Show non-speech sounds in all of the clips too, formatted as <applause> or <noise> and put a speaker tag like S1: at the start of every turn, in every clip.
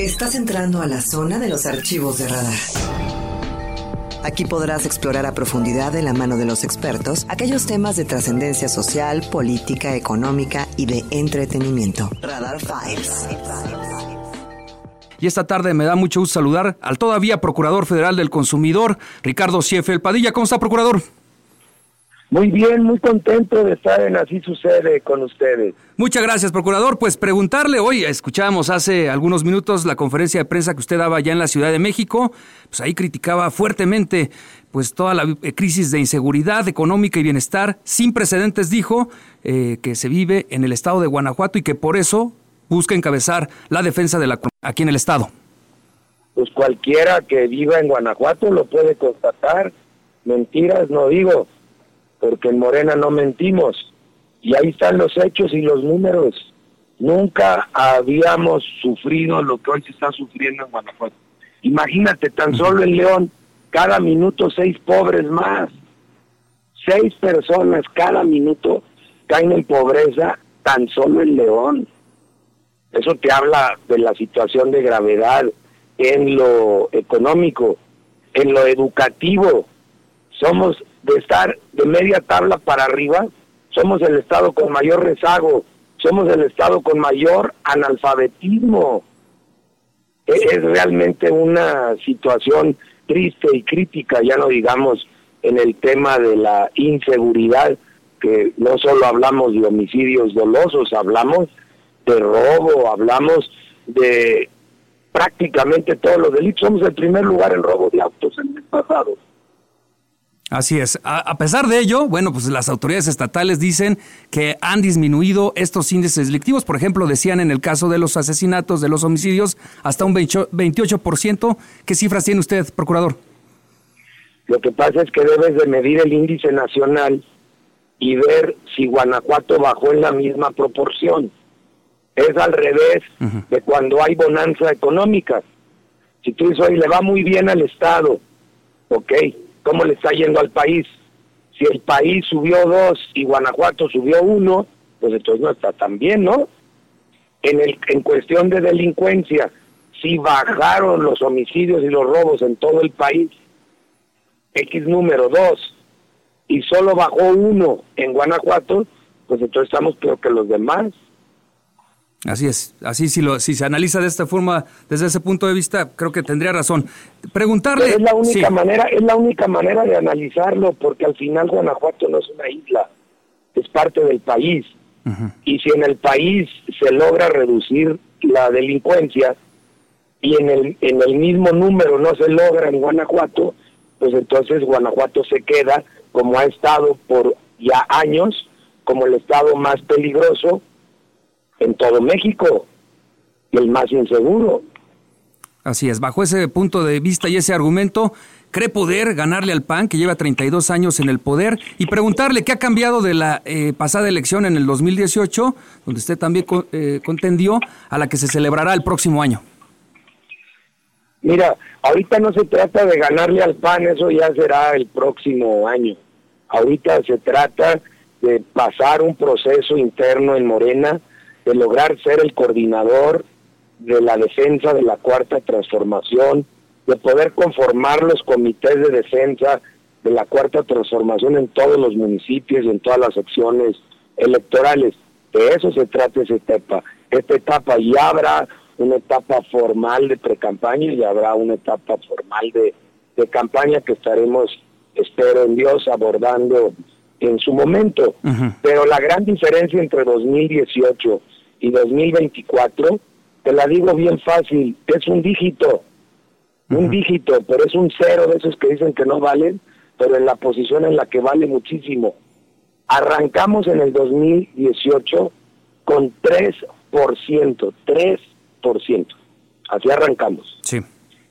S1: Estás entrando a la zona de los archivos de radar. Aquí podrás explorar a profundidad de la mano de los expertos aquellos temas de trascendencia social, política, económica y de entretenimiento. Radar Files.
S2: Y esta tarde me da mucho gusto saludar al todavía Procurador Federal del Consumidor, Ricardo Ciefel Padilla. ¿Cómo está, Procurador?
S3: Muy bien, muy contento de estar en Así Sucede con ustedes.
S2: Muchas gracias, Procurador. Pues preguntarle, hoy escuchábamos hace algunos minutos la conferencia de prensa que usted daba ya en la Ciudad de México, pues ahí criticaba fuertemente pues toda la eh, crisis de inseguridad económica y bienestar sin precedentes, dijo, eh, que se vive en el estado de Guanajuato y que por eso busca encabezar la defensa de la aquí en el estado.
S3: Pues cualquiera que viva en Guanajuato lo puede constatar. Mentiras no digo porque en Morena no mentimos. Y ahí están los hechos y los números. Nunca habíamos sufrido lo que hoy se está sufriendo en Guanajuato. Imagínate, tan solo en León, cada minuto seis pobres más. Seis personas cada minuto caen en pobreza tan solo en León. Eso te habla de la situación de gravedad en lo económico, en lo educativo. Somos de estar de media tabla para arriba, somos el estado con mayor rezago, somos el estado con mayor analfabetismo. E, es realmente una situación triste y crítica, ya no digamos en el tema de la inseguridad, que no solo hablamos de homicidios dolosos, hablamos de robo, hablamos de prácticamente todos los delitos. Somos el primer lugar en robo de autos en el pasado.
S2: Así es. A, pesar de ello, bueno, pues las autoridades estatales dicen que han disminuido estos índices delictivos. Por ejemplo, decían en el caso de los asesinatos, de los homicidios, hasta un 28%. ¿Qué cifras tiene usted, procurador?
S3: Lo que pasa es que debes de medir el índice nacional y ver si Guanajuato bajó en la misma proporción. Es al revés de cuando hay bonanza económica. Si tú dices, hoy le va muy bien al Estado, ok, cómo le está yendo al país. Si el país subió dos y Guanajuato subió uno, pues entonces no está tan bien, ¿no? En, el, en cuestión de delincuencia, si bajaron los homicidios y los robos en todo el país, X número dos, y solo bajó uno en Guanajuato, pues entonces estamos peor que los demás.
S2: Así es, así si, lo, si se analiza de esta forma, desde ese punto de vista, creo que tendría razón. Preguntarle...
S3: es la única manera, es la única manera de analizarlo, porque al final Guanajuato no es una isla, es parte del país. Y si en el país se logra reducir la delincuencia y en el, en el mismo número no se logra en Guanajuato, pues entonces Guanajuato se queda, como ha estado por ya años, como el estado más peligroso, en todo México y el más inseguro.
S2: Así es, bajo ese punto de vista y ese argumento, ¿cree poder ganarle al PAN, que lleva 32 años en el poder, y preguntarle qué ha cambiado de la eh, pasada elección en el 2018, donde usted también eh, contendió, a la que se celebrará el próximo año?
S3: Mira, ahorita no se trata de ganarle al PAN, eso ya será el próximo año. Ahorita se trata de pasar un proceso interno en Morena, de lograr ser el coordinador de la defensa de la cuarta transformación, de poder conformar los comités de defensa de la cuarta transformación en todos los municipios y en todas las secciones electorales. De eso se trata esta etapa. Esta etapa ya habrá una etapa formal de precampaña y habrá una etapa formal de, de campaña que estaremos, espero en Dios, abordando en su momento. Pero la gran diferencia entre 2018 y 2024, te la digo bien fácil, es un dígito, un dígito, pero es un cero de esos que dicen que no valen, pero en la posición en la que vale muchísimo. Arrancamos en el 2018 con 3%, 3%. Así arrancamos.
S2: Sí.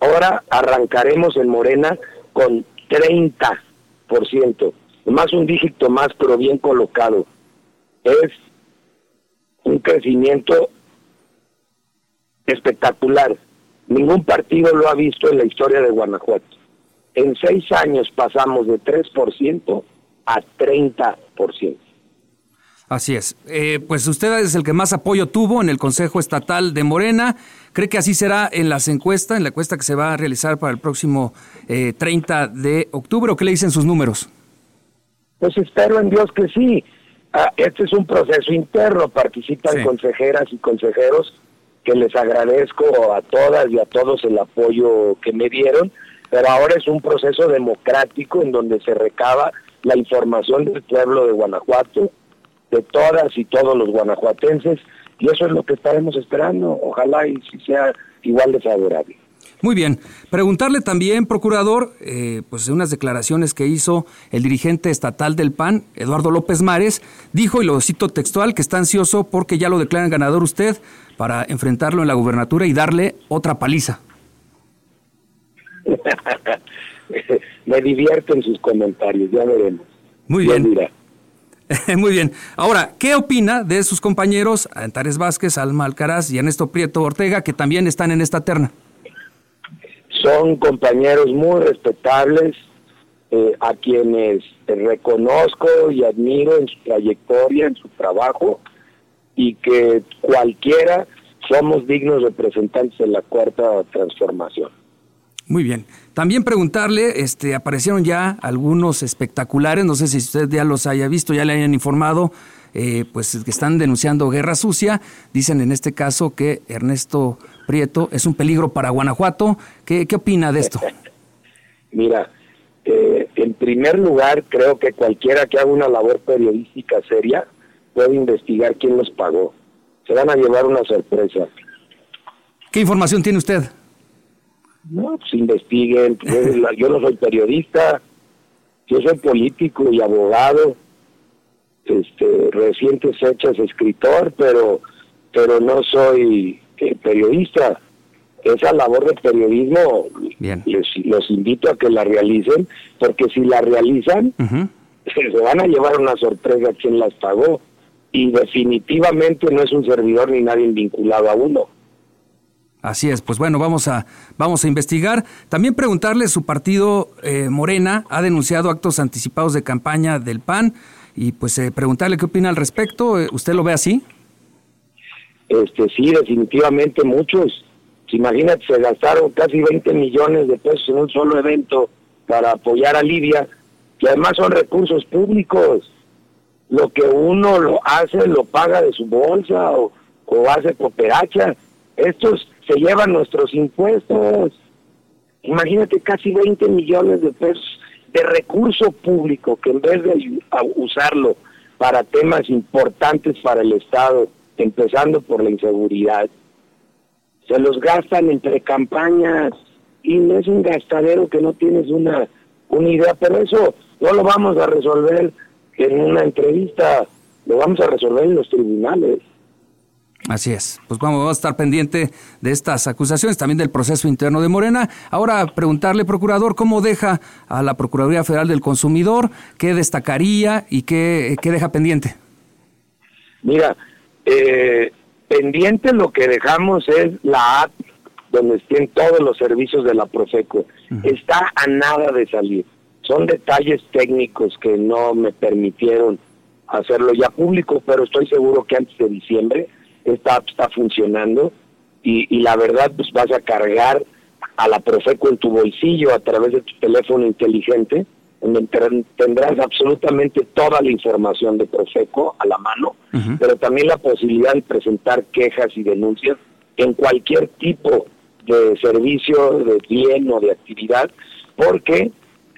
S3: Ahora arrancaremos en Morena con 30%. Más un dígito más, pero bien colocado. Es un crecimiento espectacular. Ningún partido lo ha visto en la historia de Guanajuato. En seis años pasamos de 3% a 30%.
S2: Así es. Eh, pues usted es el que más apoyo tuvo en el Consejo Estatal de Morena. ¿Cree que así será en las encuestas, en la encuesta que se va a realizar para el próximo 30 eh, de octubre? ¿O qué le dicen sus números?
S3: Pues espero en Dios que sí. Ah, este es un proceso interno, participan consejeras y consejeros que les agradezco a todas y a todos el apoyo que me dieron, pero ahora es un proceso democrático en donde se recaba la información del pueblo de Guanajuato, de todas y todos los guanajuatenses, y eso es lo que estaremos esperando, ojalá y si sea igual de favorable.
S2: Muy bien. Preguntarle también, procurador, eh, pues unas declaraciones que hizo el dirigente estatal del PAN, Eduardo López Mares, dijo, y lo cito textual, que está ansioso porque ya lo declaran ganador usted para enfrentarlo en la gubernatura y darle otra paliza. <laughs>
S3: Me divierten sus comentarios, ya veremos.
S2: Muy bien. <laughs> Muy bien. Ahora, ¿qué opina de sus compañeros Antares Vázquez, Alma Alcaraz y Ernesto Prieto Ortega, que también están en esta terna?
S3: Son compañeros muy respetables, eh, a quienes reconozco y admiro en su trayectoria, en su trabajo, y que cualquiera somos dignos representantes de la cuarta transformación.
S2: Muy bien. También preguntarle, este, aparecieron ya algunos espectaculares, no sé si usted ya los haya visto, ya le hayan informado, eh, pues que están denunciando guerra sucia. Dicen en este caso que Ernesto Prieto es un peligro para Guanajuato. ¿Qué, qué opina de esto? <laughs>
S3: Mira, eh, en primer lugar, creo que cualquiera que haga una labor periodística seria puede investigar quién los pagó. Se van a llevar una sorpresa.
S2: ¿Qué información tiene usted?
S3: No, pues investiguen. <laughs> Yo no soy periodista, yo soy político y abogado, este, recientes fechas escritor, pero, pero no soy eh, periodista. Esa labor de periodismo los invito a que la realicen, porque si la realizan, se van a llevar una sorpresa a quien las pagó. Y definitivamente no es un servidor ni nadie vinculado a uno.
S2: Así es, pues bueno, vamos a, vamos a investigar. También preguntarle, su partido eh, Morena ha denunciado actos anticipados de campaña del PAN y pues eh, preguntarle qué opina al respecto. Eh, ¿Usted lo ve así?
S3: Este, sí, definitivamente muchos. Imagínate, se gastaron casi 20 millones de pesos en un solo evento para apoyar a Libia, que además son recursos públicos. Lo que uno lo hace, lo paga de su bolsa o, o hace cooperacha. Estos se llevan nuestros impuestos. Imagínate casi 20 millones de pesos de recurso público que en vez de usarlo para temas importantes para el Estado, empezando por la inseguridad, se los gastan entre campañas y es un gastadero que no tienes una, una idea, pero eso no lo vamos a resolver en una entrevista, lo vamos a resolver en los tribunales.
S2: Así es. Pues vamos, a estar pendiente de estas acusaciones, también del proceso interno de Morena. Ahora, preguntarle, procurador, ¿cómo deja a la Procuraduría Federal del Consumidor? ¿Qué destacaría y qué, qué deja pendiente?
S3: Mira, eh, pendiente lo que dejamos es la app donde estén todos los servicios de la Profeco. Está a nada de salir. Son detalles técnicos que no me permitieron hacerlo ya público, pero estoy seguro que antes de diciembre esta app está funcionando y, la verdad pues vas a cargar a la Profeco en tu bolsillo a través de tu teléfono inteligente, donde tendrás absolutamente toda la información de Profeco a la mano, pero también la posibilidad de presentar quejas y denuncias en cualquier tipo de servicio, de bien o de actividad, porque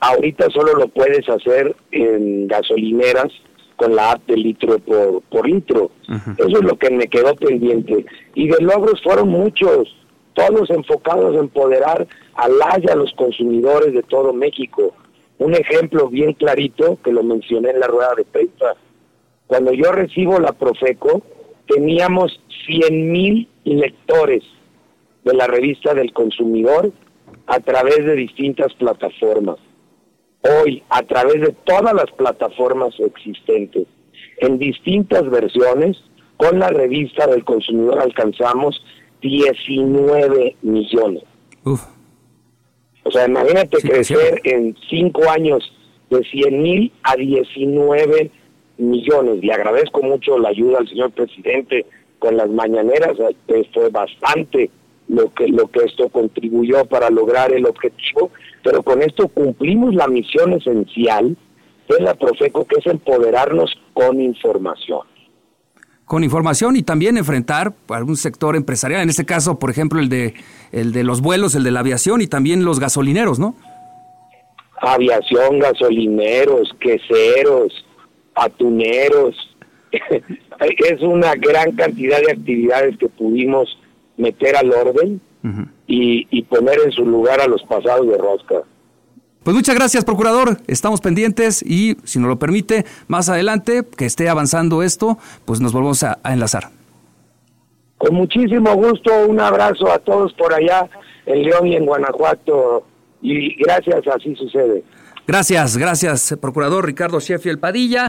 S3: ahorita solo lo puedes hacer en gasolineras con la app de litro por, por litro. Eso es lo que me quedó pendiente. Y de logros fueron muchos, todos enfocados en empoderar al y a los consumidores de todo México. Un ejemplo bien clarito que lo mencioné en la rueda de prensa. Cuando yo recibo la Profeco, teníamos 100 mil lectores de la revista del consumidor a través de distintas plataformas hoy a través de todas las plataformas existentes, en distintas versiones, con la revista del consumidor alcanzamos 19 millones. O sea, imagínate crecer en cinco años de 100 mil a 19 millones. Le agradezco mucho la ayuda al señor presidente con las mañaneras, que fue bastante lo que, lo que esto contribuyó para lograr el objetivo, pero con esto cumplimos la misión esencial de la Profeco, que es empoderarnos con información.
S2: Con información y también enfrentar algún sector empresarial, en este caso, por ejemplo, el de, el de los vuelos, el de la aviación y también los gasolineros, ¿no?
S3: Aviación, gasolineros, queseros, atuneros. <laughs> es una gran cantidad de actividades que pudimos meter al orden y, y poner en su lugar a los pasados de rosca.
S2: Pues muchas gracias, procurador. Estamos pendientes y, si nos lo permite, más adelante, que esté avanzando esto, pues nos volvemos a, enlazar.
S3: Con muchísimo gusto, un abrazo a todos por allá en León y en Guanajuato. Y gracias, así sucede.
S2: Gracias, gracias, procurador Ricardo Sheffield Padilla.